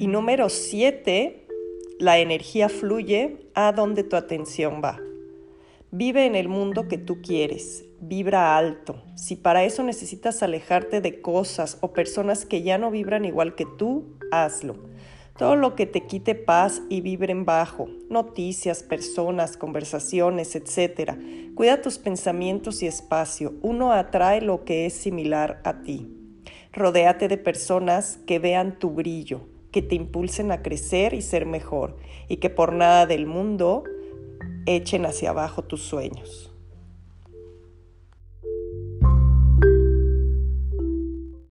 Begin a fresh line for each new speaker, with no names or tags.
Y número siete, la energía fluye a donde tu atención va. Vive en el mundo que tú quieres, vibra alto. Si para eso necesitas alejarte de cosas o personas que ya no vibran igual que tú, hazlo. Todo lo que te quite paz y vibren bajo, noticias, personas, conversaciones, etc. Cuida tus pensamientos y espacio. Uno atrae lo que es similar a ti. Rodéate de personas que vean tu brillo, que te impulsen a crecer y ser mejor, y que por nada del mundo echen hacia abajo tus sueños.